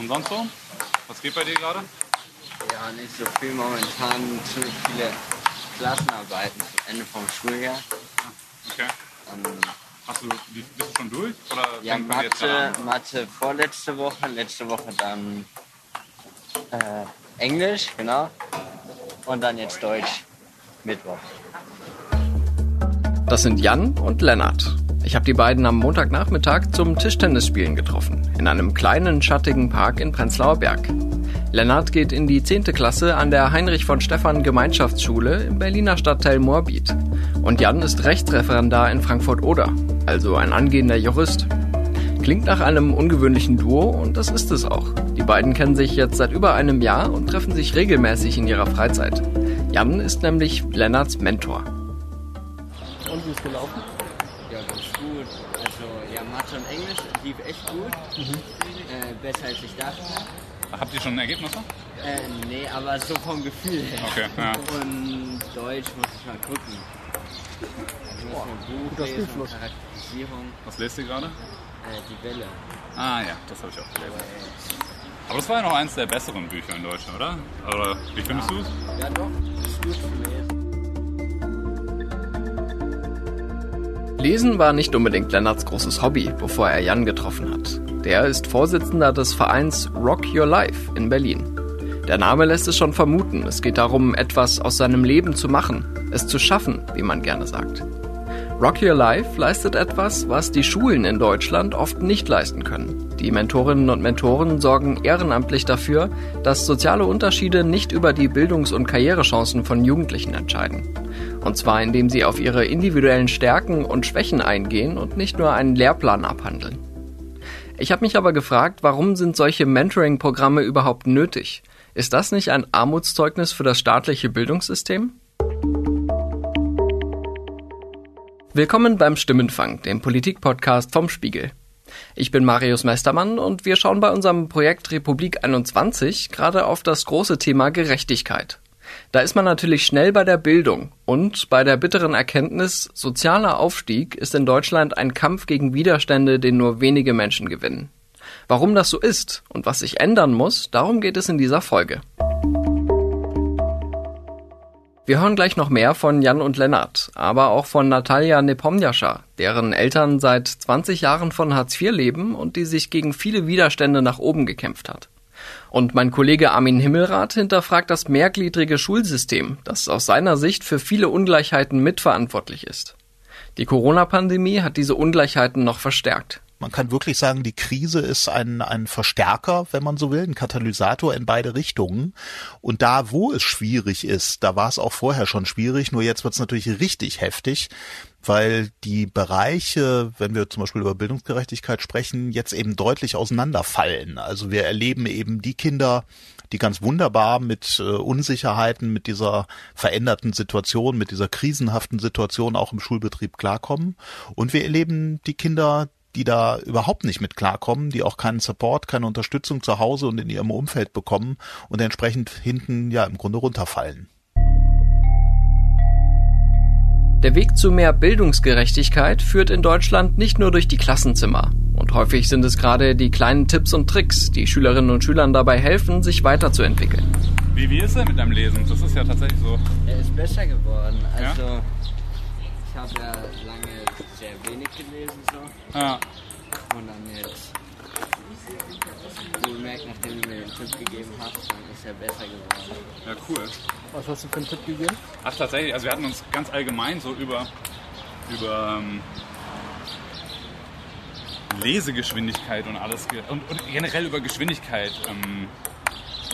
Und sonst so? Was geht bei dir gerade? Ja, nicht so viel momentan. Ziemlich viele Klassenarbeiten zum Ende vom Schuljahr. Okay. Ähm, Hast du, bist du schon durch? Oder ja, Mathe? Mathe vorletzte Woche, letzte Woche dann äh, Englisch, genau. Und dann jetzt Deutsch, Mittwoch. Das sind Jan und Lennart. Ich habe die beiden am Montagnachmittag zum Tischtennisspielen getroffen, in einem kleinen, schattigen Park in Prenzlauer Berg. Lennart geht in die 10. Klasse an der Heinrich von Stephan Gemeinschaftsschule im Berliner Stadtteil Moabit. Und Jan ist Rechtsreferendar in Frankfurt-Oder, also ein angehender Jurist. Klingt nach einem ungewöhnlichen Duo und das ist es auch. Die beiden kennen sich jetzt seit über einem Jahr und treffen sich regelmäßig in ihrer Freizeit. Jan ist nämlich Lennarts Mentor. Und wie ist gelaufen? Ja, gut. Also, ja, Mathe und Englisch lief echt gut. Äh, besser als ich dachte. Habt ihr schon Ergebnisse? Äh, nee, aber so vom Gefühl her. Okay, ja. Und Deutsch muss ich mal gucken. Also muss man Buch guter lesen. Charakterisierung, Was lest ihr gerade? äh, die Welle. Ah ja, das habe ich auch gelesen. Aber das war ja noch eins der besseren Bücher in Deutschland, oder? Oder wie findest du es? Ja doch, ist gut zu lesen. Lesen war nicht unbedingt Lennarts großes Hobby, bevor er Jan getroffen hat. Der ist Vorsitzender des Vereins Rock Your Life in Berlin. Der Name lässt es schon vermuten, es geht darum, etwas aus seinem Leben zu machen, es zu schaffen, wie man gerne sagt. Rock Your Life leistet etwas, was die Schulen in Deutschland oft nicht leisten können. Die Mentorinnen und Mentoren sorgen ehrenamtlich dafür, dass soziale Unterschiede nicht über die Bildungs- und Karrierechancen von Jugendlichen entscheiden. Und zwar indem sie auf ihre individuellen Stärken und Schwächen eingehen und nicht nur einen Lehrplan abhandeln. Ich habe mich aber gefragt, warum sind solche Mentoring-Programme überhaupt nötig? Ist das nicht ein Armutszeugnis für das staatliche Bildungssystem? Willkommen beim Stimmenfang, dem Politik-Podcast vom Spiegel. Ich bin Marius Mestermann und wir schauen bei unserem Projekt Republik 21 gerade auf das große Thema Gerechtigkeit. Da ist man natürlich schnell bei der Bildung und bei der bitteren Erkenntnis, sozialer Aufstieg ist in Deutschland ein Kampf gegen Widerstände, den nur wenige Menschen gewinnen. Warum das so ist und was sich ändern muss, darum geht es in dieser Folge. Wir hören gleich noch mehr von Jan und Lennart, aber auch von Natalia Nepomniascha, deren Eltern seit 20 Jahren von Hartz IV leben und die sich gegen viele Widerstände nach oben gekämpft hat. Und mein Kollege Armin Himmelrath hinterfragt das mehrgliedrige Schulsystem, das aus seiner Sicht für viele Ungleichheiten mitverantwortlich ist. Die Corona-Pandemie hat diese Ungleichheiten noch verstärkt. Man kann wirklich sagen, die Krise ist ein, ein Verstärker, wenn man so will, ein Katalysator in beide Richtungen. Und da, wo es schwierig ist, da war es auch vorher schon schwierig, nur jetzt wird es natürlich richtig heftig, weil die Bereiche, wenn wir zum Beispiel über Bildungsgerechtigkeit sprechen, jetzt eben deutlich auseinanderfallen. Also wir erleben eben die Kinder, die ganz wunderbar mit äh, Unsicherheiten, mit dieser veränderten Situation, mit dieser krisenhaften Situation auch im Schulbetrieb klarkommen. Und wir erleben die Kinder, die da überhaupt nicht mit klarkommen, die auch keinen Support, keine Unterstützung zu Hause und in ihrem Umfeld bekommen und entsprechend hinten ja im Grunde runterfallen. Der Weg zu mehr Bildungsgerechtigkeit führt in Deutschland nicht nur durch die Klassenzimmer. Und häufig sind es gerade die kleinen Tipps und Tricks, die Schülerinnen und Schülern dabei helfen, sich weiterzuentwickeln. Wie, wie ist er mit deinem Lesen? Das ist ja tatsächlich so. Er ist besser geworden. Ja? Also, ich habe ja lange sehr wenig gelesen so. Ja. Und dann jetzt wohlmerkt, nachdem du mir den Tipp gegeben hast, dann ist er besser geworden. ja, cool. Was hast du für einen Tipp gegeben? Ach, tatsächlich, also wir hatten uns ganz allgemein so über, über ähm, Lesegeschwindigkeit und alles ge und, und generell über Geschwindigkeit ähm,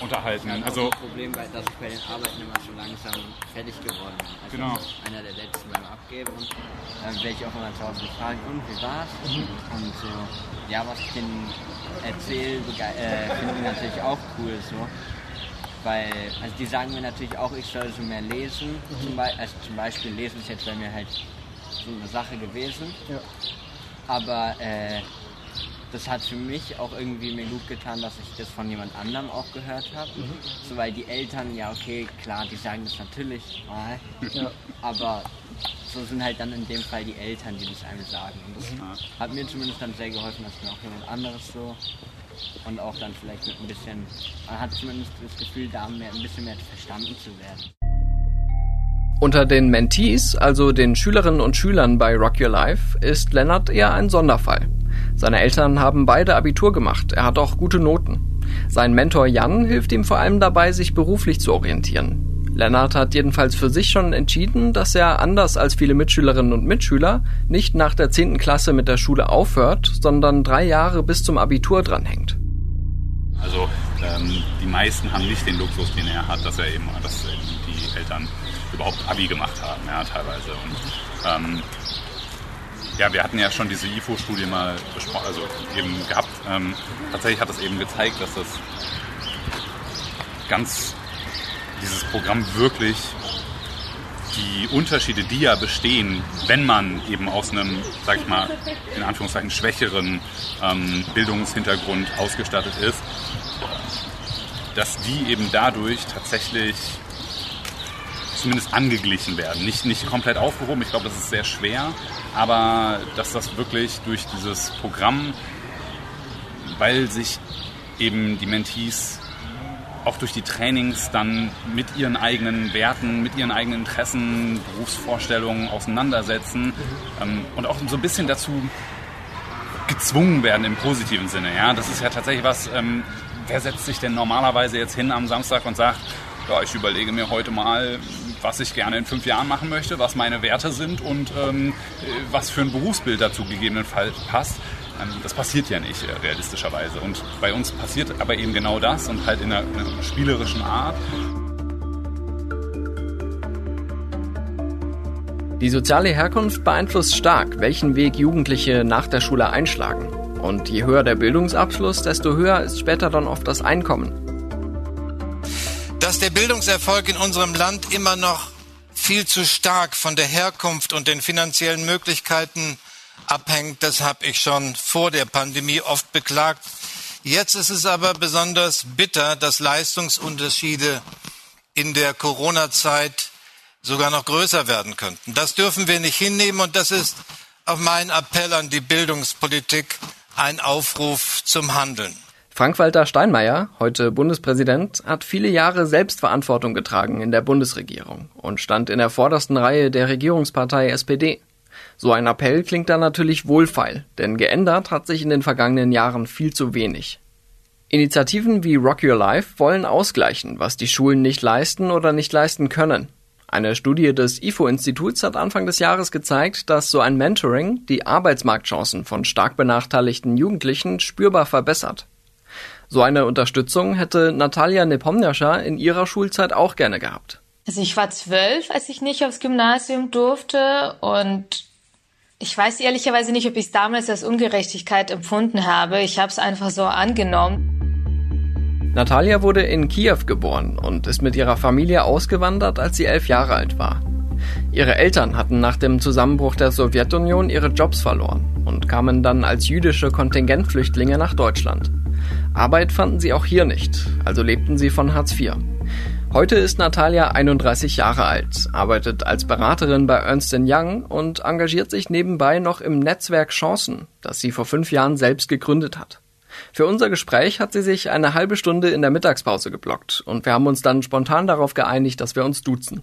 unterhalten. Ich hatte Also das Problem, weil- dass ich bei den Arbeiten immer so langsam fertig geworden bin. Also Genau. einer der letzten beim Abgeben und dann werde ich auch immer zu Hause gefragt, und wie war's? Mhm. Und so, ja, was ich denen erzähle, äh, finden die natürlich auch cool so. Weil, also die sagen mir natürlich auch, ich soll so mehr lesen. Mhm. Zum, Be also zum Beispiel lesen ist jetzt bei mir halt so eine Sache gewesen. Ja. Aber äh, das hat für mich auch irgendwie mir gut getan, dass ich das von jemand anderem auch gehört habe. So, weil die Eltern, ja okay, klar, die sagen das natürlich mal, Ja. aber so sind halt dann in dem Fall die Eltern, die das einem sagen. Und das hat mir zumindest dann sehr geholfen, dass mir auch jemand anderes so und auch dann vielleicht mit ein bisschen, man hat zumindest das Gefühl, da mehr, ein bisschen mehr verstanden zu werden. Unter den Mentees, also den Schülerinnen und Schülern bei Rock Your Life, ist Lennart eher ein Sonderfall. Seine Eltern haben beide Abitur gemacht, er hat auch gute Noten. Sein Mentor Jan hilft ihm vor allem dabei, sich beruflich zu orientieren. Lennart hat jedenfalls für sich schon entschieden, dass er anders als viele Mitschülerinnen und Mitschüler nicht nach der 10. Klasse mit der Schule aufhört, sondern drei Jahre bis zum Abitur dranhängt. Also ähm, die meisten haben nicht den Luxus, den er hat, dass er eben, dass die Eltern überhaupt Abi gemacht haben, ja, teilweise. Und, ähm, ja, wir hatten ja schon diese IFO-Studie mal besprochen, also eben gehabt. Ähm, tatsächlich hat das eben gezeigt, dass das ganz dieses Programm wirklich die Unterschiede, die ja bestehen, wenn man eben aus einem, sag ich mal, in Anführungszeichen schwächeren ähm, Bildungshintergrund ausgestattet ist, dass die eben dadurch tatsächlich zumindest angeglichen werden. Nicht, nicht komplett aufgehoben, ich glaube, das ist sehr schwer, aber dass das wirklich durch dieses Programm, weil sich eben die Mentees auch durch die Trainings dann mit ihren eigenen Werten, mit ihren eigenen Interessen, Berufsvorstellungen auseinandersetzen ähm, und auch so ein bisschen dazu gezwungen werden im positiven Sinne. Ja, das ist ja tatsächlich was. Ähm, wer setzt sich denn normalerweise jetzt hin am Samstag und sagt, ja, ich überlege mir heute mal, was ich gerne in fünf Jahren machen möchte, was meine Werte sind und ähm, was für ein Berufsbild dazu gegebenenfalls passt. Ähm, das passiert ja nicht äh, realistischerweise. Und bei uns passiert aber eben genau das und halt in einer, in einer spielerischen Art. Die soziale Herkunft beeinflusst stark, welchen Weg Jugendliche nach der Schule einschlagen. Und je höher der Bildungsabschluss, desto höher ist später dann oft das Einkommen. Dass der Bildungserfolg in unserem Land immer noch viel zu stark von der Herkunft und den finanziellen Möglichkeiten abhängt. Das habe ich schon vor der Pandemie oft beklagt. Jetzt ist es aber besonders bitter, dass Leistungsunterschiede in der Corona-Zeit sogar noch größer werden könnten. Das dürfen wir nicht hinnehmen und das ist auf meinen Appell an die Bildungspolitik ein Aufruf zum Handeln. Frank-Walter Steinmeier, heute Bundespräsident, hat viele Jahre Selbstverantwortung getragen in der Bundesregierung und stand in der vordersten Reihe der Regierungspartei SPD. So ein Appell klingt da natürlich wohlfeil, denn geändert hat sich in den vergangenen Jahren viel zu wenig. Initiativen wie Rock Your Life wollen ausgleichen, was die Schulen nicht leisten oder nicht leisten können. Eine Studie des IFO-Instituts hat Anfang des Jahres gezeigt, dass so ein Mentoring die Arbeitsmarktchancen von stark benachteiligten Jugendlichen spürbar verbessert. So eine Unterstützung hätte Natalia Nepomniascha in ihrer Schulzeit auch gerne gehabt. Also ich war zwölf, als ich nicht aufs Gymnasium durfte und ich weiß ehrlicherweise nicht, ob ich es damals als Ungerechtigkeit empfunden habe. Ich habe es einfach so angenommen. Natalia wurde in Kiew geboren und ist mit ihrer Familie ausgewandert, als sie elf Jahre alt war. Ihre Eltern hatten nach dem Zusammenbruch der Sowjetunion ihre Jobs verloren und kamen dann als jüdische Kontingentflüchtlinge nach Deutschland. Arbeit fanden sie auch hier nicht, also lebten sie von Hartz IV. Heute ist Natalia 31 Jahre alt, arbeitet als Beraterin bei Ernst Young und engagiert sich nebenbei noch im Netzwerk Chancen, das sie vor fünf Jahren selbst gegründet hat. Für unser Gespräch hat sie sich eine halbe Stunde in der Mittagspause geblockt und wir haben uns dann spontan darauf geeinigt, dass wir uns duzen.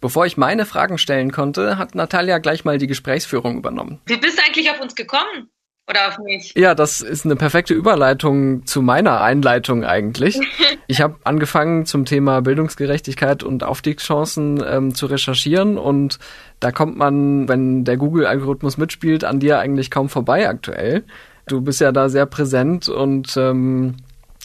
Bevor ich meine Fragen stellen konnte, hat Natalia gleich mal die Gesprächsführung übernommen. Wie bist du eigentlich auf uns gekommen? Oder auf mich? Ja, das ist eine perfekte Überleitung zu meiner Einleitung eigentlich. Ich habe angefangen zum Thema Bildungsgerechtigkeit und Aufstiegschancen ähm, zu recherchieren und da kommt man, wenn der Google-Algorithmus mitspielt, an dir eigentlich kaum vorbei aktuell. Du bist ja da sehr präsent und ähm,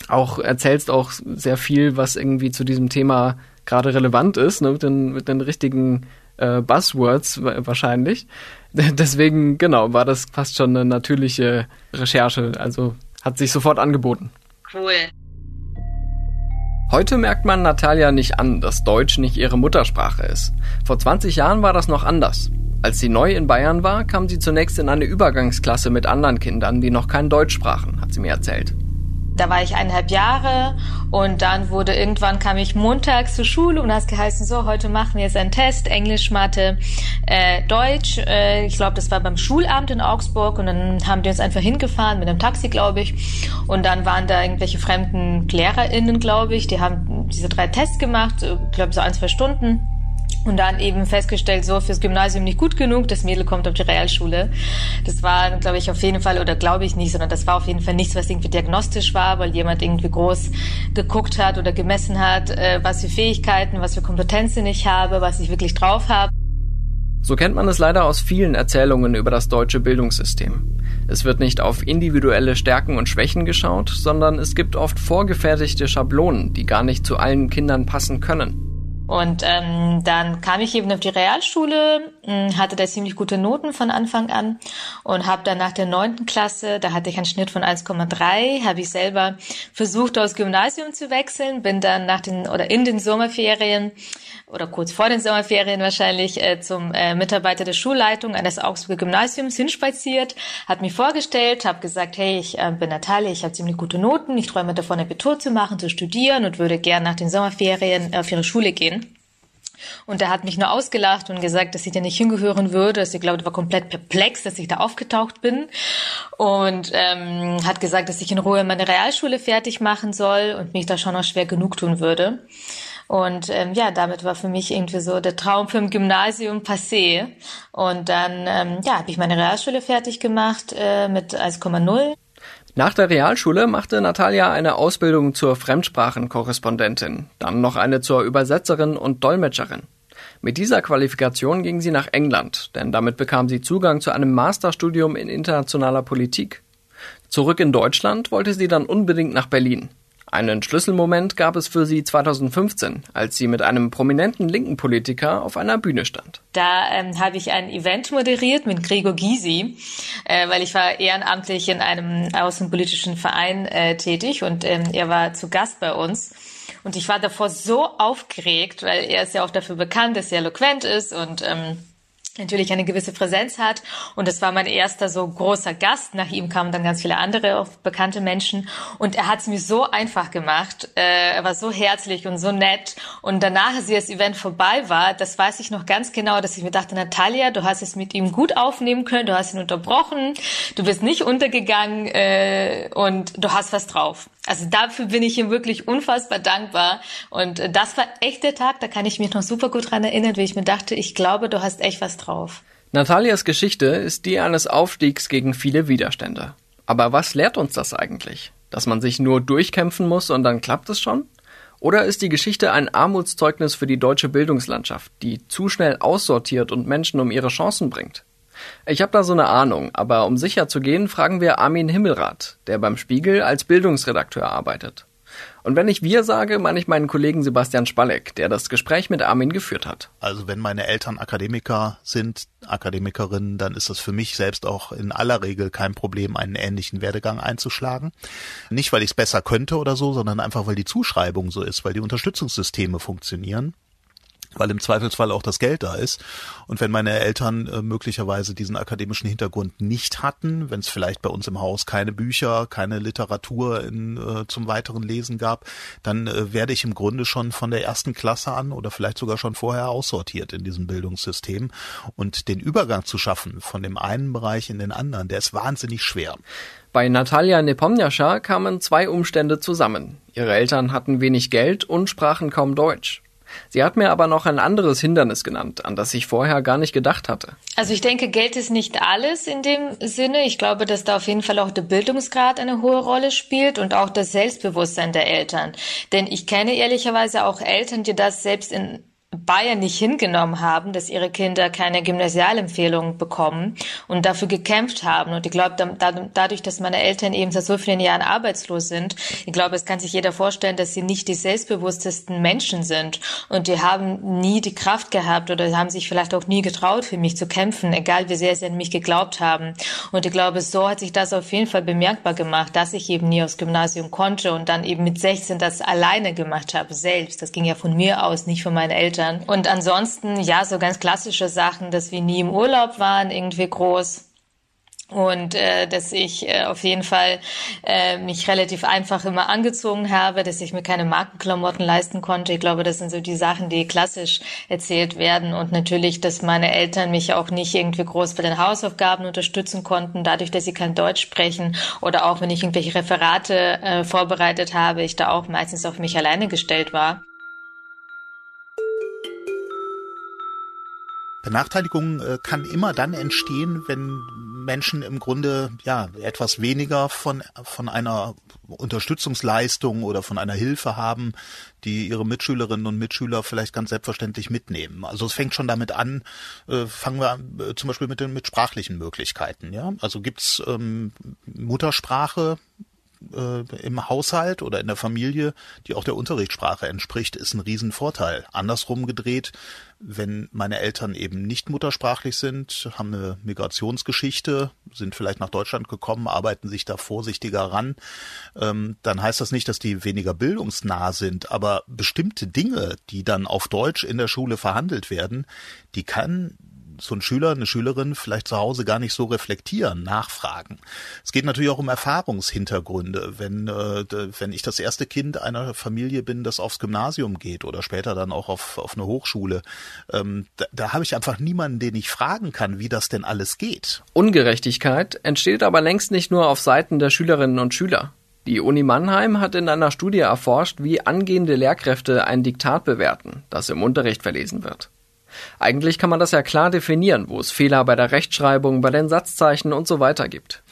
auch erzählst auch sehr viel, was irgendwie zu diesem Thema gerade relevant ist, ne, mit, den, mit den richtigen äh, Buzzwords wahrscheinlich. Deswegen, genau, war das fast schon eine natürliche Recherche. Also hat sich sofort angeboten. Cool. Heute merkt man Natalia nicht an, dass Deutsch nicht ihre Muttersprache ist. Vor 20 Jahren war das noch anders. Als sie neu in Bayern war, kam sie zunächst in eine Übergangsklasse mit anderen Kindern, die noch kein Deutsch sprachen, hat sie mir erzählt. Da war ich eineinhalb Jahre und dann wurde irgendwann kam ich montags zur Schule und hast geheißen, so, heute machen wir jetzt einen Test, Englisch, Mathe, äh, Deutsch. Äh, ich glaube, das war beim Schulamt in Augsburg und dann haben die uns einfach hingefahren mit einem Taxi, glaube ich. Und dann waren da irgendwelche fremden LehrerInnen, glaube ich, die haben diese drei Tests gemacht, ich glaube so ein, zwei Stunden und dann eben festgestellt, so fürs Gymnasium nicht gut genug, das Mädel kommt auf die Realschule. Das war, glaube ich, auf jeden Fall, oder glaube ich nicht, sondern das war auf jeden Fall nichts, was irgendwie diagnostisch war, weil jemand irgendwie groß geguckt hat oder gemessen hat, äh, was für Fähigkeiten, was für Kompetenzen ich habe, was ich wirklich drauf habe. So kennt man es leider aus vielen Erzählungen über das deutsche Bildungssystem. Es wird nicht auf individuelle Stärken und Schwächen geschaut, sondern es gibt oft vorgefertigte Schablonen, die gar nicht zu allen Kindern passen können. Und ähm, dann kam ich eben auf die Realschule, hm, hatte da ziemlich gute Noten von Anfang an und habe dann nach der neunten Klasse, da hatte ich einen Schnitt von 1,3, habe ich selber versucht, aus Gymnasium zu wechseln, bin dann nach den oder in den Sommerferien oder kurz vor den Sommerferien wahrscheinlich äh, zum äh, Mitarbeiter der Schulleitung eines Augsburger Gymnasiums hinspaziert, hat mich vorgestellt, habe gesagt, hey, ich äh, bin Natalia, ich habe ziemlich gute Noten, ich träume davon, Abitur zu machen, zu studieren und würde gern nach den Sommerferien auf ihre Schule gehen. Und er hat mich nur ausgelacht und gesagt, dass ich da nicht hingehören würde. Dass ich glaube, er war komplett perplex, dass ich da aufgetaucht bin. Und ähm, hat gesagt, dass ich in Ruhe meine Realschule fertig machen soll und mich da schon noch schwer genug tun würde. Und ähm, ja, damit war für mich irgendwie so der Traum für ein Gymnasium passé. Und dann ähm, ja, habe ich meine Realschule fertig gemacht äh, mit 1,0. Nach der Realschule machte Natalia eine Ausbildung zur Fremdsprachenkorrespondentin, dann noch eine zur Übersetzerin und Dolmetscherin. Mit dieser Qualifikation ging sie nach England, denn damit bekam sie Zugang zu einem Masterstudium in internationaler Politik. Zurück in Deutschland wollte sie dann unbedingt nach Berlin. Einen Schlüsselmoment gab es für sie 2015, als sie mit einem prominenten linken Politiker auf einer Bühne stand. Da ähm, habe ich ein Event moderiert mit Gregor Gysi, äh, weil ich war ehrenamtlich in einem außenpolitischen Verein äh, tätig und ähm, er war zu Gast bei uns. Und ich war davor so aufgeregt, weil er ist ja auch dafür bekannt, dass er eloquent ist und ähm, natürlich eine gewisse Präsenz hat. Und das war mein erster so großer Gast. Nach ihm kamen dann ganz viele andere auch bekannte Menschen. Und er hat es mir so einfach gemacht. Äh, er war so herzlich und so nett. Und danach, als das Event vorbei war, das weiß ich noch ganz genau, dass ich mir dachte, Natalia, du hast es mit ihm gut aufnehmen können, du hast ihn unterbrochen, du bist nicht untergegangen äh, und du hast was drauf. Also dafür bin ich ihm wirklich unfassbar dankbar. Und äh, das war echt der Tag, da kann ich mich noch super gut dran erinnern, wie ich mir dachte, ich glaube, du hast echt was drauf. Natalias Geschichte ist die eines Aufstiegs gegen viele Widerstände. Aber was lehrt uns das eigentlich? Dass man sich nur durchkämpfen muss und dann klappt es schon? Oder ist die Geschichte ein Armutszeugnis für die deutsche Bildungslandschaft, die zu schnell aussortiert und Menschen um ihre Chancen bringt? Ich habe da so eine Ahnung, aber um sicher zu gehen, fragen wir Armin Himmelrath, der beim Spiegel als Bildungsredakteur arbeitet. Und wenn ich wir sage, meine ich meinen Kollegen Sebastian Spalleck, der das Gespräch mit Armin geführt hat. Also wenn meine Eltern Akademiker sind, Akademikerinnen, dann ist das für mich selbst auch in aller Regel kein Problem, einen ähnlichen Werdegang einzuschlagen. Nicht, weil ich es besser könnte oder so, sondern einfach, weil die Zuschreibung so ist, weil die Unterstützungssysteme funktionieren weil im Zweifelsfall auch das Geld da ist. Und wenn meine Eltern äh, möglicherweise diesen akademischen Hintergrund nicht hatten, wenn es vielleicht bei uns im Haus keine Bücher, keine Literatur in, äh, zum weiteren Lesen gab, dann äh, werde ich im Grunde schon von der ersten Klasse an oder vielleicht sogar schon vorher aussortiert in diesem Bildungssystem. Und den Übergang zu schaffen von dem einen Bereich in den anderen, der ist wahnsinnig schwer. Bei Natalia Nepomniascha kamen zwei Umstände zusammen. Ihre Eltern hatten wenig Geld und sprachen kaum Deutsch. Sie hat mir aber noch ein anderes Hindernis genannt, an das ich vorher gar nicht gedacht hatte. Also ich denke, Geld ist nicht alles in dem Sinne. Ich glaube, dass da auf jeden Fall auch der Bildungsgrad eine hohe Rolle spielt und auch das Selbstbewusstsein der Eltern. Denn ich kenne ehrlicherweise auch Eltern, die das selbst in Bayern nicht hingenommen haben, dass ihre Kinder keine Gymnasialempfehlung bekommen und dafür gekämpft haben. Und ich glaube, da, dadurch, dass meine Eltern eben seit so vielen Jahren arbeitslos sind, ich glaube, es kann sich jeder vorstellen, dass sie nicht die selbstbewusstesten Menschen sind. Und die haben nie die Kraft gehabt oder haben sich vielleicht auch nie getraut, für mich zu kämpfen, egal wie sehr sie an mich geglaubt haben. Und ich glaube, so hat sich das auf jeden Fall bemerkbar gemacht, dass ich eben nie aufs Gymnasium konnte und dann eben mit 16 das alleine gemacht habe, selbst. Das ging ja von mir aus, nicht von meinen Eltern. Eltern. Und ansonsten, ja, so ganz klassische Sachen, dass wir nie im Urlaub waren, irgendwie groß und äh, dass ich äh, auf jeden Fall äh, mich relativ einfach immer angezogen habe, dass ich mir keine Markenklamotten leisten konnte. Ich glaube, das sind so die Sachen, die klassisch erzählt werden und natürlich, dass meine Eltern mich auch nicht irgendwie groß bei den Hausaufgaben unterstützen konnten, dadurch, dass sie kein Deutsch sprechen oder auch wenn ich irgendwelche Referate äh, vorbereitet habe, ich da auch meistens auf mich alleine gestellt war. Benachteiligung äh, kann immer dann entstehen, wenn Menschen im Grunde ja etwas weniger von von einer Unterstützungsleistung oder von einer Hilfe haben, die ihre Mitschülerinnen und Mitschüler vielleicht ganz selbstverständlich mitnehmen. Also es fängt schon damit an, äh, fangen wir an, äh, zum Beispiel mit den mit sprachlichen Möglichkeiten. Ja, also gibt's ähm, Muttersprache äh, im Haushalt oder in der Familie, die auch der Unterrichtssprache entspricht, ist ein Riesenvorteil. Andersrum gedreht, wenn meine Eltern eben nicht muttersprachlich sind, haben eine Migrationsgeschichte, sind vielleicht nach Deutschland gekommen, arbeiten sich da vorsichtiger ran, ähm, dann heißt das nicht, dass die weniger bildungsnah sind, aber bestimmte Dinge, die dann auf Deutsch in der Schule verhandelt werden, die kann so ein Schüler, eine Schülerin vielleicht zu Hause gar nicht so reflektieren, nachfragen. Es geht natürlich auch um Erfahrungshintergründe. Wenn, äh, wenn ich das erste Kind einer Familie bin, das aufs Gymnasium geht oder später dann auch auf, auf eine Hochschule, ähm, da, da habe ich einfach niemanden, den ich fragen kann, wie das denn alles geht. Ungerechtigkeit entsteht aber längst nicht nur auf Seiten der Schülerinnen und Schüler. Die Uni Mannheim hat in einer Studie erforscht, wie angehende Lehrkräfte ein Diktat bewerten, das im Unterricht verlesen wird. Eigentlich kann man das ja klar definieren, wo es Fehler bei der Rechtschreibung, bei den Satzzeichen und so weiter gibt.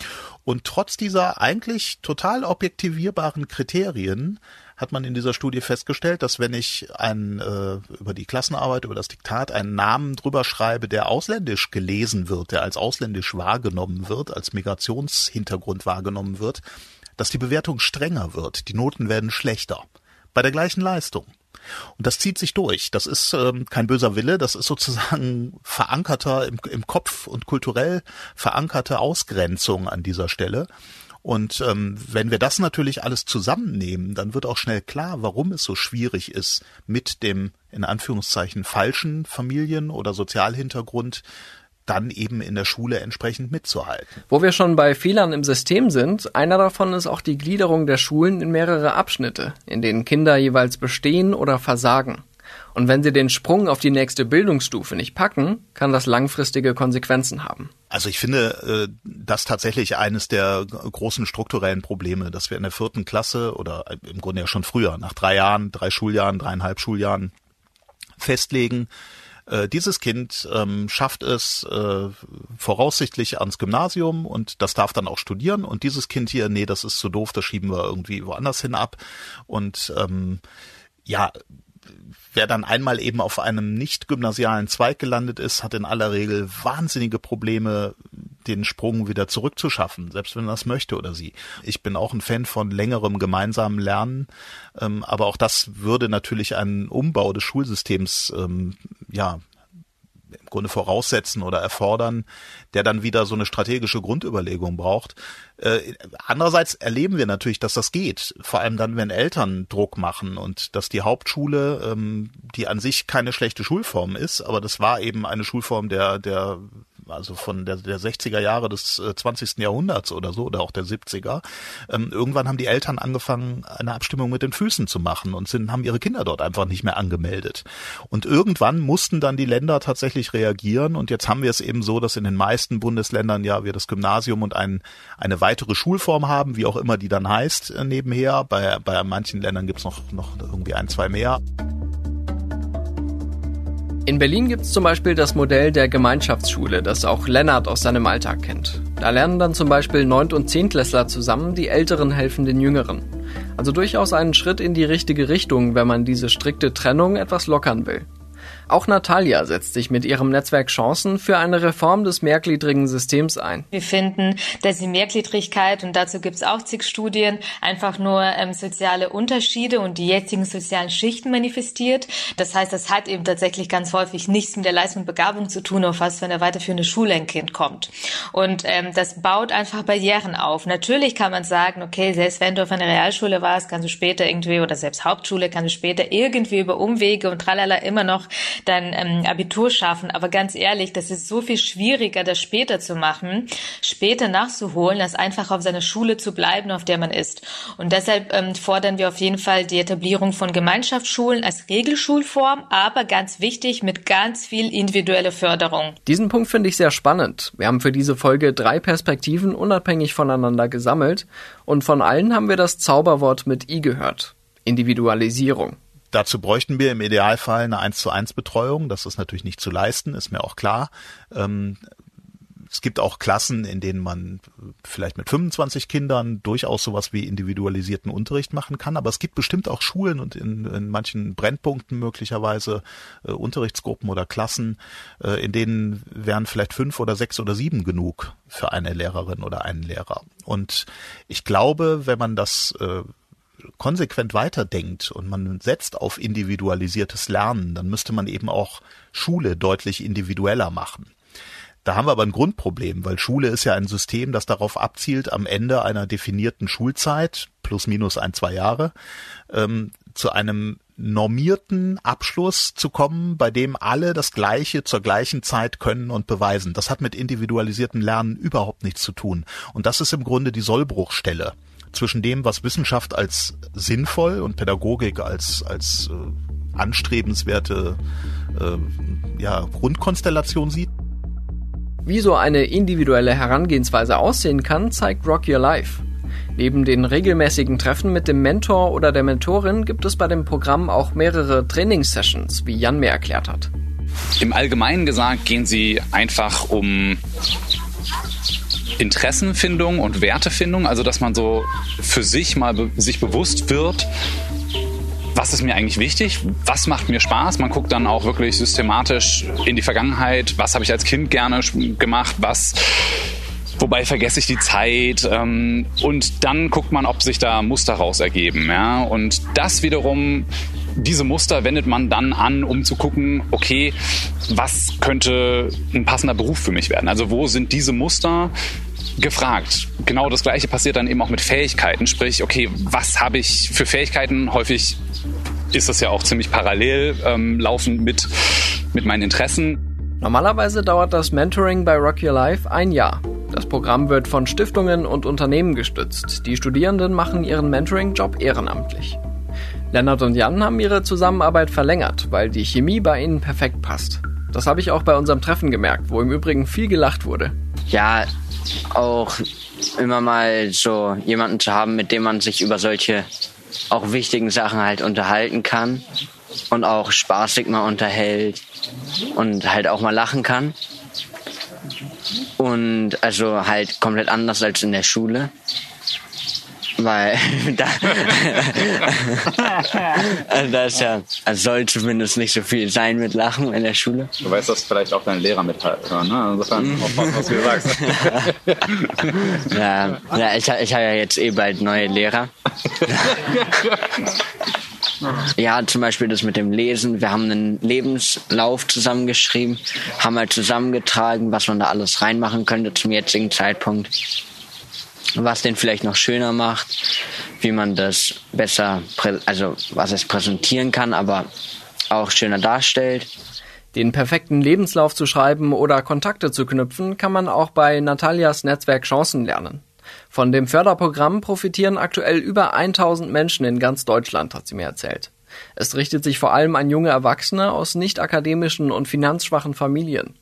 Und trotz dieser eigentlich total objektivierbaren Kriterien hat man in dieser Studie festgestellt, dass wenn ich ein, äh, über die Klassenarbeit, über das Diktat einen Namen drüber schreibe, der ausländisch gelesen wird, der als ausländisch wahrgenommen wird, als Migrationshintergrund wahrgenommen wird, dass die Bewertung strenger wird, die Noten werden schlechter. Bei der gleichen Leistung. Und das zieht sich durch. Das ist ähm, kein böser Wille, das ist sozusagen verankerter im, im Kopf und kulturell verankerte Ausgrenzung an dieser Stelle. Und ähm, wenn wir das natürlich alles zusammennehmen, dann wird auch schnell klar, warum es so schwierig ist, mit dem in Anführungszeichen falschen Familien- oder Sozialhintergrund dann eben in der Schule entsprechend mitzuhalten. Wo wir schon bei Fehlern im System sind, einer davon ist auch die Gliederung der Schulen in mehrere Abschnitte, in denen Kinder jeweils bestehen oder versagen. Und wenn sie den Sprung auf die nächste Bildungsstufe nicht packen, kann das langfristige Konsequenzen haben. Also ich finde äh, das tatsächlich eines der großen strukturellen Probleme, dass wir in der vierten Klasse oder im Grunde ja schon früher, nach drei Jahren, drei Schuljahren, dreieinhalb Schuljahren festlegen, äh, dieses Kind ähm, schafft es äh, voraussichtlich ans Gymnasium und das darf dann auch studieren. Und dieses Kind hier, nee, das ist zu doof, das schieben wir irgendwie woanders hin ab. Und ähm, ja, wer dann einmal eben auf einem nicht gymnasialen Zweig gelandet ist, hat in aller Regel wahnsinnige Probleme, den Sprung wieder zurückzuschaffen, selbst wenn er das möchte oder sie. Ich bin auch ein Fan von längerem gemeinsamen Lernen, ähm, aber auch das würde natürlich einen Umbau des Schulsystems ähm, ja im Grunde voraussetzen oder erfordern, der dann wieder so eine strategische Grundüberlegung braucht. Äh, andererseits erleben wir natürlich, dass das geht, vor allem dann, wenn Eltern Druck machen und dass die Hauptschule, ähm, die an sich keine schlechte Schulform ist, aber das war eben eine Schulform der der also von der, der 60er Jahre des äh, 20. Jahrhunderts oder so, oder auch der 70er. Ähm, irgendwann haben die Eltern angefangen, eine Abstimmung mit den Füßen zu machen und sind, haben ihre Kinder dort einfach nicht mehr angemeldet. Und irgendwann mussten dann die Länder tatsächlich reagieren und jetzt haben wir es eben so, dass in den meisten Bundesländern ja wir das Gymnasium und ein, eine weitere Schulform haben, wie auch immer die dann heißt, äh, nebenher. Bei, bei manchen Ländern gibt's noch, noch irgendwie ein, zwei mehr. In Berlin gibt es zum Beispiel das Modell der Gemeinschaftsschule, das auch Lennart aus seinem Alltag kennt. Da lernen dann zum Beispiel Neunt- und Zehntklässler zusammen, die Älteren helfen den Jüngeren. Also durchaus einen Schritt in die richtige Richtung, wenn man diese strikte Trennung etwas lockern will. Auch Natalia setzt sich mit ihrem Netzwerk Chancen für eine Reform des mehrgliedrigen Systems ein. Wir finden, dass die Mehrgliedrigkeit, und dazu gibt es auch zig Studien, einfach nur ähm, soziale Unterschiede und die jetzigen sozialen Schichten manifestiert. Das heißt, das hat eben tatsächlich ganz häufig nichts mit der Leistung und Begabung zu tun, auf was für eine weiterführende Schule ein Kind kommt. Und ähm, das baut einfach Barrieren auf. Natürlich kann man sagen, okay, selbst wenn du auf einer Realschule warst, kannst du später irgendwie, oder selbst Hauptschule, kannst du später irgendwie über Umwege und tralala immer noch dann ähm, Abitur schaffen. Aber ganz ehrlich, das ist so viel schwieriger, das später zu machen, später nachzuholen, als einfach auf seiner Schule zu bleiben, auf der man ist. Und deshalb ähm, fordern wir auf jeden Fall die Etablierung von Gemeinschaftsschulen als Regelschulform, aber ganz wichtig mit ganz viel individueller Förderung. Diesen Punkt finde ich sehr spannend. Wir haben für diese Folge drei Perspektiven unabhängig voneinander gesammelt und von allen haben wir das Zauberwort mit I gehört. Individualisierung. Dazu bräuchten wir im Idealfall eine 1 zu 1 Betreuung. Das ist natürlich nicht zu leisten, ist mir auch klar. Ähm, es gibt auch Klassen, in denen man vielleicht mit 25 Kindern durchaus sowas wie individualisierten Unterricht machen kann. Aber es gibt bestimmt auch Schulen und in, in manchen Brennpunkten möglicherweise äh, Unterrichtsgruppen oder Klassen, äh, in denen wären vielleicht fünf oder sechs oder sieben genug für eine Lehrerin oder einen Lehrer. Und ich glaube, wenn man das äh, konsequent weiterdenkt und man setzt auf individualisiertes Lernen, dann müsste man eben auch Schule deutlich individueller machen. Da haben wir aber ein Grundproblem, weil Schule ist ja ein System, das darauf abzielt, am Ende einer definierten Schulzeit, plus minus ein, zwei Jahre, ähm, zu einem normierten Abschluss zu kommen, bei dem alle das Gleiche zur gleichen Zeit können und beweisen. Das hat mit individualisiertem Lernen überhaupt nichts zu tun. Und das ist im Grunde die Sollbruchstelle zwischen dem, was Wissenschaft als sinnvoll und Pädagogik als, als äh, anstrebenswerte äh, ja, Grundkonstellation sieht. Wie so eine individuelle Herangehensweise aussehen kann, zeigt Rock Your Life. Neben den regelmäßigen Treffen mit dem Mentor oder der Mentorin gibt es bei dem Programm auch mehrere Trainingssessions, wie Jan mir erklärt hat. Im Allgemeinen gesagt gehen sie einfach um Interessenfindung und Wertefindung, also dass man so für sich mal be sich bewusst wird, was ist mir eigentlich wichtig, was macht mir Spaß. Man guckt dann auch wirklich systematisch in die Vergangenheit, was habe ich als Kind gerne gemacht, was wobei vergesse ich die Zeit ähm, und dann guckt man, ob sich da Muster raus ergeben. Ja? Und das wiederum, diese Muster wendet man dann an, um zu gucken, okay, was könnte ein passender Beruf für mich werden? Also wo sind diese Muster, gefragt. Genau das Gleiche passiert dann eben auch mit Fähigkeiten. Sprich, okay, was habe ich für Fähigkeiten? Häufig ist das ja auch ziemlich parallel ähm, laufend mit, mit meinen Interessen. Normalerweise dauert das Mentoring bei Rock Your Life ein Jahr. Das Programm wird von Stiftungen und Unternehmen gestützt. Die Studierenden machen ihren Mentoring-Job ehrenamtlich. Lennart und Jan haben ihre Zusammenarbeit verlängert, weil die Chemie bei ihnen perfekt passt. Das habe ich auch bei unserem Treffen gemerkt, wo im Übrigen viel gelacht wurde. Ja, auch immer mal so jemanden zu haben, mit dem man sich über solche auch wichtigen Sachen halt unterhalten kann und auch spaßig mal unterhält und halt auch mal lachen kann. Und also halt komplett anders als in der Schule weil da, also da ist ja, also soll zumindest nicht so viel sein mit Lachen in der Schule. Du weißt, dass vielleicht auch deine Lehrer mithören, ne? Insofern aufpassen, was du sagst. ja, ja ich, ich habe ja jetzt eh bald neue Lehrer. Ja, zum Beispiel das mit dem Lesen. Wir haben einen Lebenslauf zusammengeschrieben, haben halt zusammengetragen, was man da alles reinmachen könnte zum jetzigen Zeitpunkt was den vielleicht noch schöner macht, wie man das besser, also was es präsentieren kann, aber auch schöner darstellt. Den perfekten Lebenslauf zu schreiben oder Kontakte zu knüpfen, kann man auch bei Natalias Netzwerk Chancen lernen. Von dem Förderprogramm profitieren aktuell über 1000 Menschen in ganz Deutschland, hat sie mir erzählt. Es richtet sich vor allem an junge Erwachsene aus nicht akademischen und finanzschwachen Familien.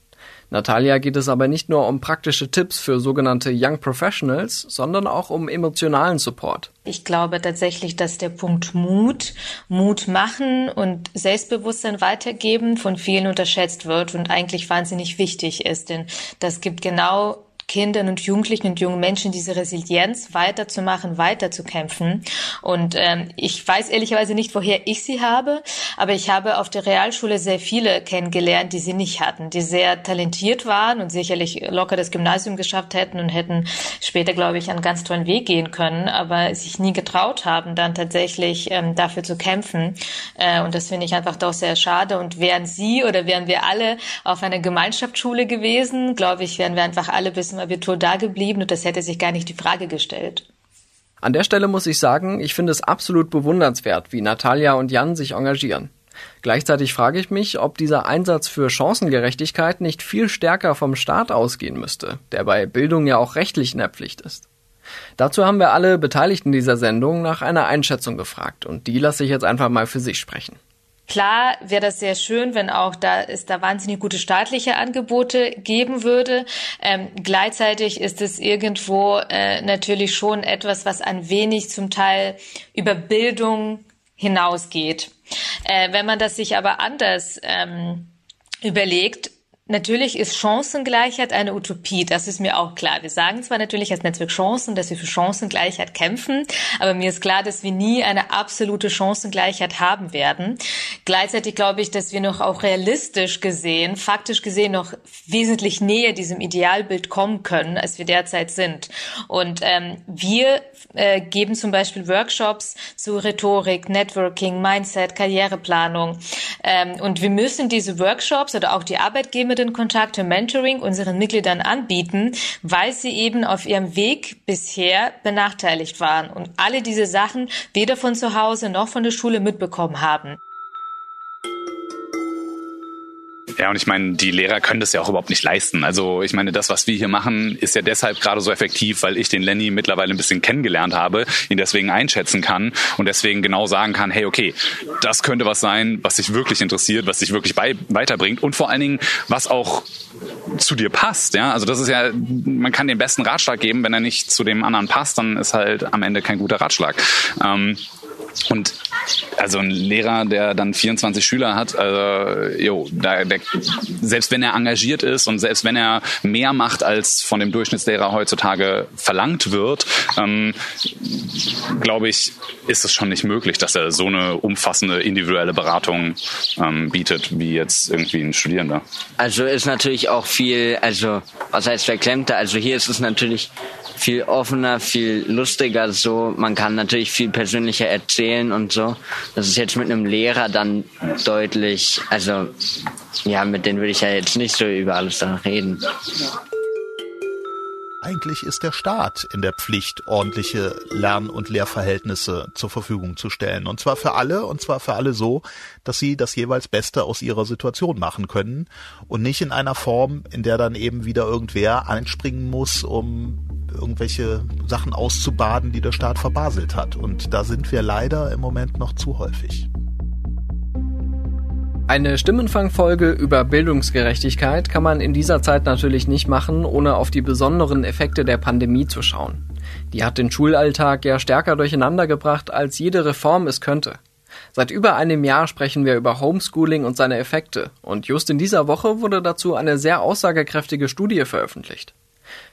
Natalia geht es aber nicht nur um praktische Tipps für sogenannte Young Professionals, sondern auch um emotionalen Support. Ich glaube tatsächlich, dass der Punkt Mut, Mut machen und Selbstbewusstsein weitergeben von vielen unterschätzt wird und eigentlich wahnsinnig wichtig ist, denn das gibt genau Kindern und Jugendlichen und jungen Menschen diese Resilienz weiterzumachen, weiterzukämpfen. Und ähm, ich weiß ehrlicherweise nicht, woher ich sie habe, aber ich habe auf der Realschule sehr viele kennengelernt, die sie nicht hatten, die sehr talentiert waren und sicherlich locker das Gymnasium geschafft hätten und hätten später, glaube ich, einen ganz tollen Weg gehen können, aber sich nie getraut haben, dann tatsächlich ähm, dafür zu kämpfen. Äh, und das finde ich einfach doch sehr schade. Und wären sie oder wären wir alle auf einer Gemeinschaftsschule gewesen, glaube ich, wären wir einfach alle bis zum Abitur da geblieben und das hätte sich gar nicht die Frage gestellt. An der Stelle muss ich sagen, ich finde es absolut bewundernswert, wie Natalia und Jan sich engagieren. Gleichzeitig frage ich mich, ob dieser Einsatz für Chancengerechtigkeit nicht viel stärker vom Staat ausgehen müsste, der bei Bildung ja auch rechtlich in der Pflicht ist. Dazu haben wir alle Beteiligten dieser Sendung nach einer Einschätzung gefragt und die lasse ich jetzt einfach mal für sich sprechen. Klar wäre das sehr schön, wenn auch da es da wahnsinnig gute staatliche Angebote geben würde. Ähm, gleichzeitig ist es irgendwo äh, natürlich schon etwas, was ein wenig zum Teil über Bildung hinausgeht. Äh, wenn man das sich aber anders ähm, überlegt, Natürlich ist Chancengleichheit eine Utopie, das ist mir auch klar. Wir sagen zwar natürlich als Netzwerk Chancen, dass wir für Chancengleichheit kämpfen, aber mir ist klar, dass wir nie eine absolute Chancengleichheit haben werden. Gleichzeitig glaube ich, dass wir noch auch realistisch gesehen, faktisch gesehen noch wesentlich näher diesem Idealbild kommen können, als wir derzeit sind. Und ähm, wir äh, geben zum Beispiel Workshops zu Rhetorik, Networking, Mindset, Karriereplanung. Ähm, und wir müssen diese Workshops oder auch die Arbeitgeber den Kontakte Mentoring unseren Mitgliedern anbieten, weil sie eben auf ihrem Weg bisher benachteiligt waren und alle diese Sachen weder von zu Hause noch von der Schule mitbekommen haben. Ja, und ich meine, die Lehrer können das ja auch überhaupt nicht leisten. Also ich meine, das, was wir hier machen, ist ja deshalb gerade so effektiv, weil ich den Lenny mittlerweile ein bisschen kennengelernt habe, ihn deswegen einschätzen kann und deswegen genau sagen kann, hey, okay, das könnte was sein, was dich wirklich interessiert, was dich wirklich bei, weiterbringt und vor allen Dingen, was auch zu dir passt. Ja, also das ist ja, man kann den besten Ratschlag geben, wenn er nicht zu dem anderen passt, dann ist halt am Ende kein guter Ratschlag. Ähm, und also ein Lehrer, der dann 24 Schüler hat, also, jo, da, der, selbst wenn er engagiert ist und selbst wenn er mehr macht, als von dem Durchschnittslehrer heutzutage verlangt wird, ähm, glaube ich, ist es schon nicht möglich, dass er so eine umfassende individuelle Beratung ähm, bietet, wie jetzt irgendwie ein Studierender. Also ist natürlich auch viel, also was heißt verklemmter, also hier ist es natürlich viel offener, viel lustiger so. Man kann natürlich viel persönlicher erzählen und so. Das ist jetzt mit einem Lehrer dann deutlich, also ja, mit denen würde ich ja jetzt nicht so über alles dann reden. Eigentlich ist der Staat in der Pflicht, ordentliche Lern- und Lehrverhältnisse zur Verfügung zu stellen. Und zwar für alle, und zwar für alle so, dass sie das jeweils Beste aus ihrer Situation machen können und nicht in einer Form, in der dann eben wieder irgendwer einspringen muss, um irgendwelche Sachen auszubaden, die der Staat verbaselt hat. Und da sind wir leider im Moment noch zu häufig. Eine Stimmenfangfolge über Bildungsgerechtigkeit kann man in dieser Zeit natürlich nicht machen, ohne auf die besonderen Effekte der Pandemie zu schauen. Die hat den Schulalltag ja stärker durcheinander gebracht, als jede Reform es könnte. Seit über einem Jahr sprechen wir über Homeschooling und seine Effekte, und just in dieser Woche wurde dazu eine sehr aussagekräftige Studie veröffentlicht.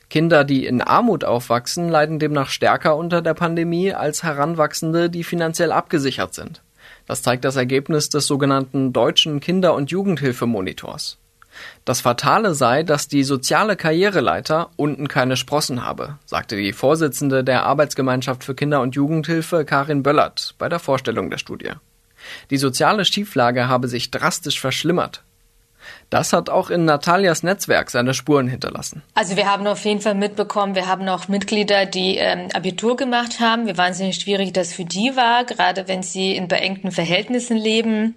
Kinder, die in Armut aufwachsen, leiden demnach stärker unter der Pandemie als Heranwachsende, die finanziell abgesichert sind. Das zeigt das Ergebnis des sogenannten Deutschen Kinder- und Jugendhilfemonitors. Das Fatale sei, dass die soziale Karriereleiter unten keine Sprossen habe, sagte die Vorsitzende der Arbeitsgemeinschaft für Kinder- und Jugendhilfe Karin Böllert bei der Vorstellung der Studie. Die soziale Schieflage habe sich drastisch verschlimmert, das hat auch in Natalias Netzwerk seine Spuren hinterlassen. Also wir haben auf jeden Fall mitbekommen, wir haben auch Mitglieder, die ähm, Abitur gemacht haben. Wie wahnsinnig schwierig das für die war, gerade wenn sie in beengten Verhältnissen leben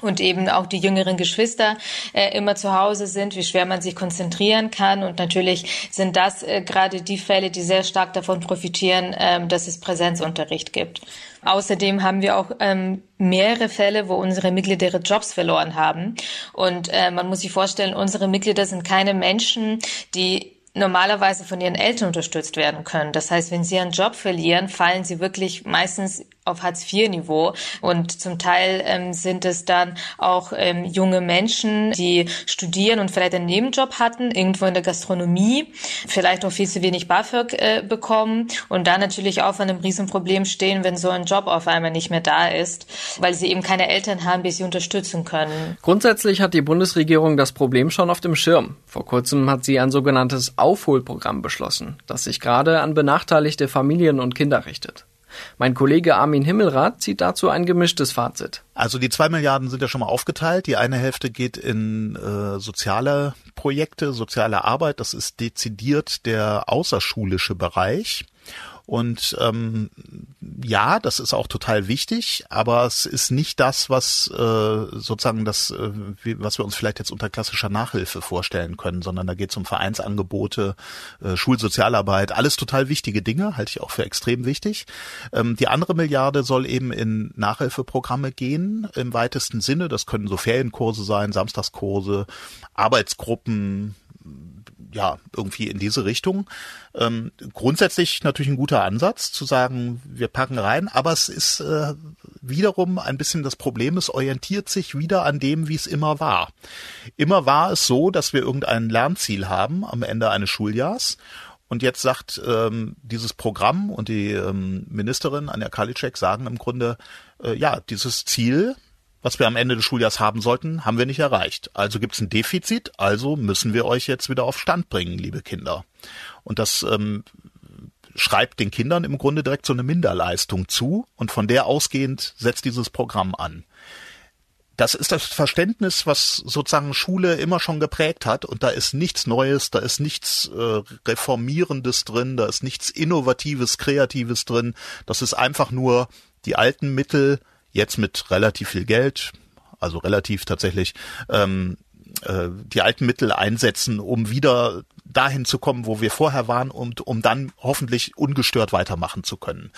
und eben auch die jüngeren Geschwister äh, immer zu Hause sind, wie schwer man sich konzentrieren kann. Und natürlich sind das äh, gerade die Fälle, die sehr stark davon profitieren, ähm, dass es Präsenzunterricht gibt. Außerdem haben wir auch ähm, mehrere Fälle, wo unsere Mitglieder ihre Jobs verloren haben. Und äh, man muss sich vorstellen, unsere Mitglieder sind keine Menschen, die normalerweise von ihren Eltern unterstützt werden können. Das heißt, wenn sie einen Job verlieren, fallen sie wirklich meistens auf Hartz-IV-Niveau. Und zum Teil ähm, sind es dann auch ähm, junge Menschen, die studieren und vielleicht einen Nebenjob hatten, irgendwo in der Gastronomie, vielleicht auch viel zu wenig BAföG äh, bekommen und dann natürlich auch vor einem Riesenproblem stehen, wenn so ein Job auf einmal nicht mehr da ist, weil sie eben keine Eltern haben, die sie unterstützen können. Grundsätzlich hat die Bundesregierung das Problem schon auf dem Schirm. Vor kurzem hat sie ein sogenanntes Aufholprogramm beschlossen, das sich gerade an benachteiligte Familien und Kinder richtet. Mein Kollege Armin Himmelrath zieht dazu ein gemischtes Fazit. Also die zwei Milliarden sind ja schon mal aufgeteilt. Die eine Hälfte geht in äh, soziale Projekte, soziale Arbeit. Das ist dezidiert der außerschulische Bereich. Und ähm, ja, das ist auch total wichtig, aber es ist nicht das, was äh, sozusagen das, äh, was wir uns vielleicht jetzt unter klassischer Nachhilfe vorstellen können, sondern da geht es um Vereinsangebote, äh, Schulsozialarbeit, alles total wichtige Dinge, halte ich auch für extrem wichtig. Ähm, die andere Milliarde soll eben in Nachhilfeprogramme gehen, im weitesten Sinne. Das können so Ferienkurse sein, Samstagskurse, Arbeitsgruppen, ja, irgendwie in diese Richtung. Ähm, grundsätzlich natürlich ein guter Ansatz zu sagen, wir packen rein, aber es ist äh, wiederum ein bisschen das Problem, es orientiert sich wieder an dem, wie es immer war. Immer war es so, dass wir irgendein Lernziel haben am Ende eines Schuljahrs und jetzt sagt ähm, dieses Programm und die ähm, Ministerin Anja Karliczek sagen im Grunde, äh, ja, dieses Ziel was wir am Ende des Schuljahrs haben sollten, haben wir nicht erreicht. Also gibt es ein Defizit, also müssen wir euch jetzt wieder auf Stand bringen, liebe Kinder. Und das ähm, schreibt den Kindern im Grunde direkt so eine Minderleistung zu und von der ausgehend setzt dieses Programm an. Das ist das Verständnis, was sozusagen Schule immer schon geprägt hat und da ist nichts Neues, da ist nichts äh, Reformierendes drin, da ist nichts Innovatives, Kreatives drin. Das ist einfach nur die alten Mittel jetzt mit relativ viel Geld, also relativ tatsächlich, ähm, äh, die alten Mittel einsetzen, um wieder dahin zu kommen, wo wir vorher waren und um dann hoffentlich ungestört weitermachen zu können.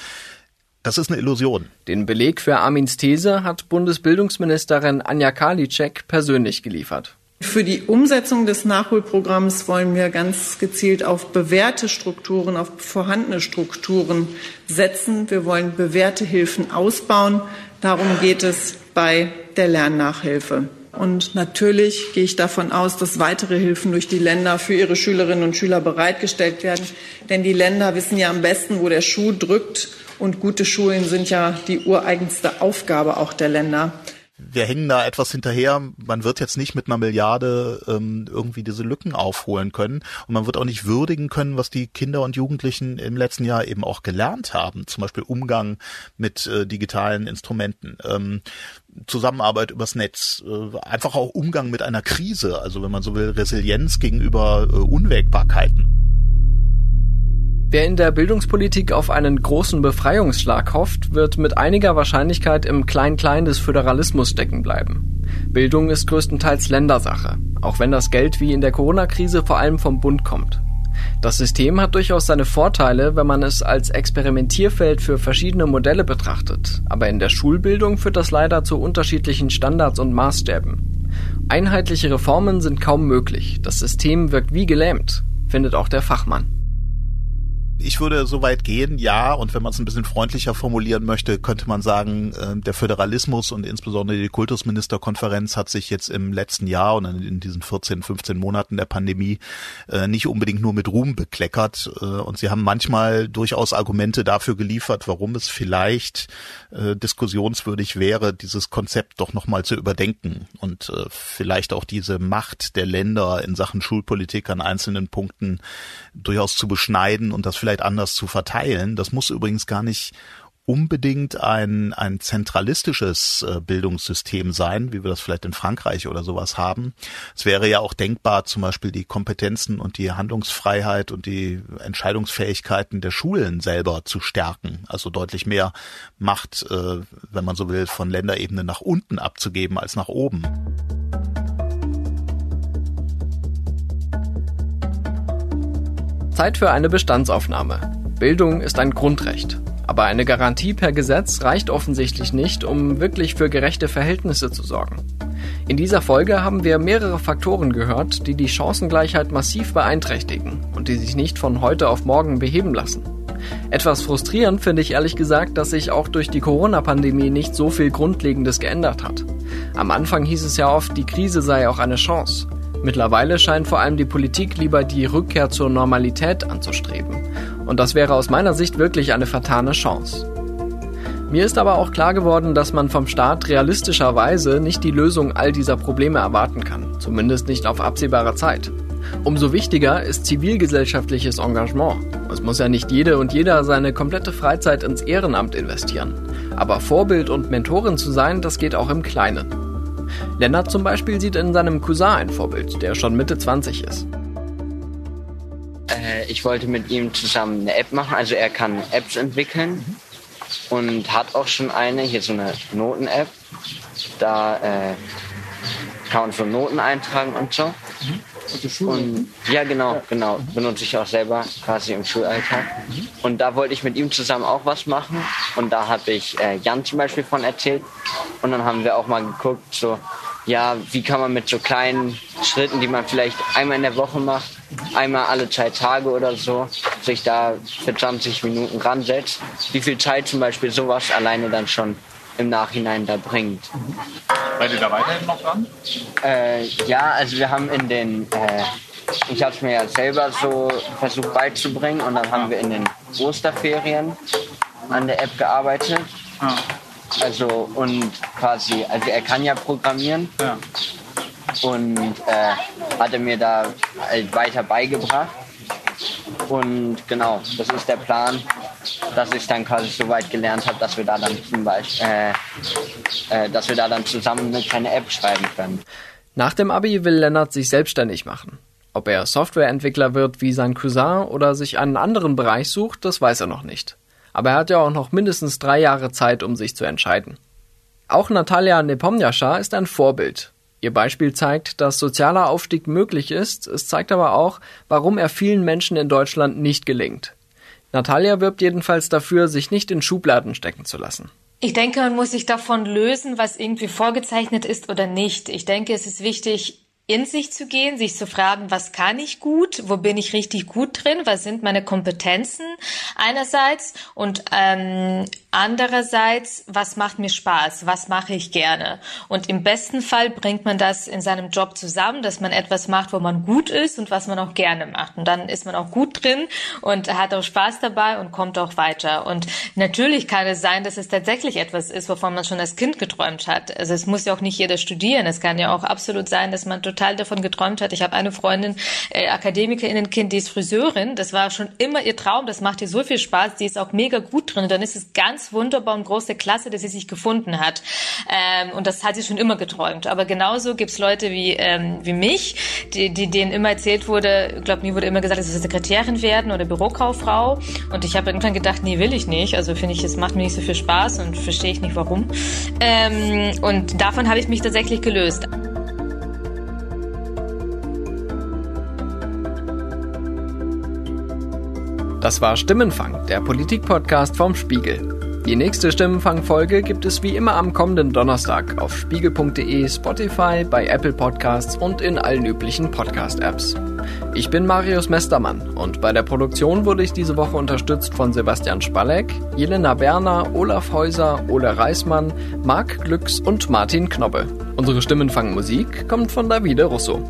Das ist eine Illusion. Den Beleg für Armins These hat Bundesbildungsministerin Anja Karliczek persönlich geliefert. Für die Umsetzung des Nachholprogramms wollen wir ganz gezielt auf bewährte Strukturen, auf vorhandene Strukturen setzen. Wir wollen bewährte Hilfen ausbauen. Darum geht es bei der Lernnachhilfe. Und natürlich gehe ich davon aus, dass weitere Hilfen durch die Länder für ihre Schülerinnen und Schüler bereitgestellt werden. Denn die Länder wissen ja am besten, wo der Schuh drückt. Und gute Schulen sind ja die ureigenste Aufgabe auch der Länder wir hängen da etwas hinterher. Man wird jetzt nicht mit einer Milliarde ähm, irgendwie diese Lücken aufholen können. Und man wird auch nicht würdigen können, was die Kinder und Jugendlichen im letzten Jahr eben auch gelernt haben. Zum Beispiel Umgang mit äh, digitalen Instrumenten. Ähm, Zusammenarbeit übers Netz, äh, einfach auch Umgang mit einer Krise, also wenn man so will, Resilienz gegenüber äh, Unwägbarkeiten. Wer in der Bildungspolitik auf einen großen Befreiungsschlag hofft, wird mit einiger Wahrscheinlichkeit im Klein-Klein des Föderalismus stecken bleiben. Bildung ist größtenteils Ländersache, auch wenn das Geld wie in der Corona-Krise vor allem vom Bund kommt. Das System hat durchaus seine Vorteile, wenn man es als Experimentierfeld für verschiedene Modelle betrachtet, aber in der Schulbildung führt das leider zu unterschiedlichen Standards und Maßstäben. Einheitliche Reformen sind kaum möglich, das System wirkt wie gelähmt, findet auch der Fachmann ich würde so weit gehen, ja, und wenn man es ein bisschen freundlicher formulieren möchte, könnte man sagen, äh, der Föderalismus und insbesondere die Kultusministerkonferenz hat sich jetzt im letzten Jahr und in diesen 14, 15 Monaten der Pandemie äh, nicht unbedingt nur mit Ruhm bekleckert. Äh, und sie haben manchmal durchaus Argumente dafür geliefert, warum es vielleicht diskussionswürdig wäre, dieses Konzept doch nochmal zu überdenken und vielleicht auch diese Macht der Länder in Sachen Schulpolitik an einzelnen Punkten durchaus zu beschneiden und das vielleicht anders zu verteilen. Das muss übrigens gar nicht unbedingt ein, ein zentralistisches äh, Bildungssystem sein, wie wir das vielleicht in Frankreich oder sowas haben. Es wäre ja auch denkbar, zum Beispiel die Kompetenzen und die Handlungsfreiheit und die Entscheidungsfähigkeiten der Schulen selber zu stärken. Also deutlich mehr Macht, äh, wenn man so will, von Länderebene nach unten abzugeben als nach oben. Zeit für eine Bestandsaufnahme. Bildung ist ein Grundrecht. Aber eine Garantie per Gesetz reicht offensichtlich nicht, um wirklich für gerechte Verhältnisse zu sorgen. In dieser Folge haben wir mehrere Faktoren gehört, die die Chancengleichheit massiv beeinträchtigen und die sich nicht von heute auf morgen beheben lassen. Etwas frustrierend finde ich ehrlich gesagt, dass sich auch durch die Corona-Pandemie nicht so viel Grundlegendes geändert hat. Am Anfang hieß es ja oft, die Krise sei auch eine Chance. Mittlerweile scheint vor allem die Politik lieber die Rückkehr zur Normalität anzustreben. Und das wäre aus meiner Sicht wirklich eine vertane Chance. Mir ist aber auch klar geworden, dass man vom Staat realistischerweise nicht die Lösung all dieser Probleme erwarten kann, zumindest nicht auf absehbare Zeit. Umso wichtiger ist zivilgesellschaftliches Engagement. Es muss ja nicht jede und jeder seine komplette Freizeit ins Ehrenamt investieren. Aber Vorbild und Mentorin zu sein, das geht auch im Kleinen. Lennart zum Beispiel sieht in seinem Cousin ein Vorbild, der schon Mitte 20 ist. Äh, ich wollte mit ihm zusammen eine App machen. Also er kann Apps entwickeln und hat auch schon eine, hier so eine Noten-App. Da äh, kann man so Noten eintragen und so. Und, ja, genau, genau. Benutze ich auch selber quasi im Schulalltag. Und da wollte ich mit ihm zusammen auch was machen. Und da habe ich äh, Jan zum Beispiel von erzählt. Und dann haben wir auch mal geguckt, so, ja, wie kann man mit so kleinen Schritten, die man vielleicht einmal in der Woche macht, einmal alle zwei Tage oder so, sich da für 20 Minuten ransetzt, wie viel Zeit zum Beispiel sowas alleine dann schon im Nachhinein da bringt. Seid ihr da weiterhin noch dran? Äh, ja, also wir haben in den, äh, ich habe es mir ja selber so versucht beizubringen und dann haben wir in den Osterferien an der App gearbeitet. Ja. Also und quasi, also er kann ja programmieren Ja. und äh, hatte mir da halt weiter beigebracht. Und genau, das ist der Plan, dass ich dann quasi so weit gelernt habe, dass wir da dann zum Beispiel, äh, äh, dass wir da dann zusammen eine kleine App schreiben können. Nach dem Abi will Lennart sich selbstständig machen. Ob er Softwareentwickler wird wie sein Cousin oder sich einen anderen Bereich sucht, das weiß er noch nicht. Aber er hat ja auch noch mindestens drei Jahre Zeit, um sich zu entscheiden. Auch Natalia Nepomniascha ist ein Vorbild. Ihr Beispiel zeigt, dass sozialer Aufstieg möglich ist, es zeigt aber auch, warum er vielen Menschen in Deutschland nicht gelingt. Natalia wirbt jedenfalls dafür, sich nicht in Schubladen stecken zu lassen. Ich denke, man muss sich davon lösen, was irgendwie vorgezeichnet ist oder nicht. Ich denke, es ist wichtig, in sich zu gehen, sich zu fragen, was kann ich gut, wo bin ich richtig gut drin, was sind meine Kompetenzen einerseits und ähm, andererseits, was macht mir Spaß, was mache ich gerne. Und im besten Fall bringt man das in seinem Job zusammen, dass man etwas macht, wo man gut ist und was man auch gerne macht. Und dann ist man auch gut drin und hat auch Spaß dabei und kommt auch weiter. Und natürlich kann es sein, dass es tatsächlich etwas ist, wovon man schon als Kind geträumt hat. Also es muss ja auch nicht jeder studieren. Es kann ja auch absolut sein, dass man davon geträumt hat. Ich habe eine Freundin, äh, Akademikerinnenkind, die ist Friseurin. Das war schon immer ihr Traum. Das macht ihr so viel Spaß. Die ist auch mega gut drin. Und dann ist es ganz wunderbar und große Klasse, dass sie sich gefunden hat. Ähm, und das hat sie schon immer geträumt. Aber genauso gibt's Leute wie, ähm, wie mich, die, die, denen immer erzählt wurde, ich glaube, mir wurde immer gesagt, dass sie Sekretärin werden oder Bürokauffrau. Und ich habe irgendwann gedacht, nee, will ich nicht. Also finde ich, es macht mir nicht so viel Spaß und verstehe ich nicht warum. Ähm, und davon habe ich mich tatsächlich gelöst. Das war Stimmenfang, der Politikpodcast vom Spiegel. Die nächste Stimmenfang-Folge gibt es wie immer am kommenden Donnerstag auf spiegel.de, Spotify, bei Apple Podcasts und in allen üblichen Podcast-Apps. Ich bin Marius Mestermann und bei der Produktion wurde ich diese Woche unterstützt von Sebastian Spalleck, Jelena Berner, Olaf Häuser, Ole Reismann, Marc Glücks und Martin Knobbe. Unsere Stimmenfang-Musik kommt von Davide Russo.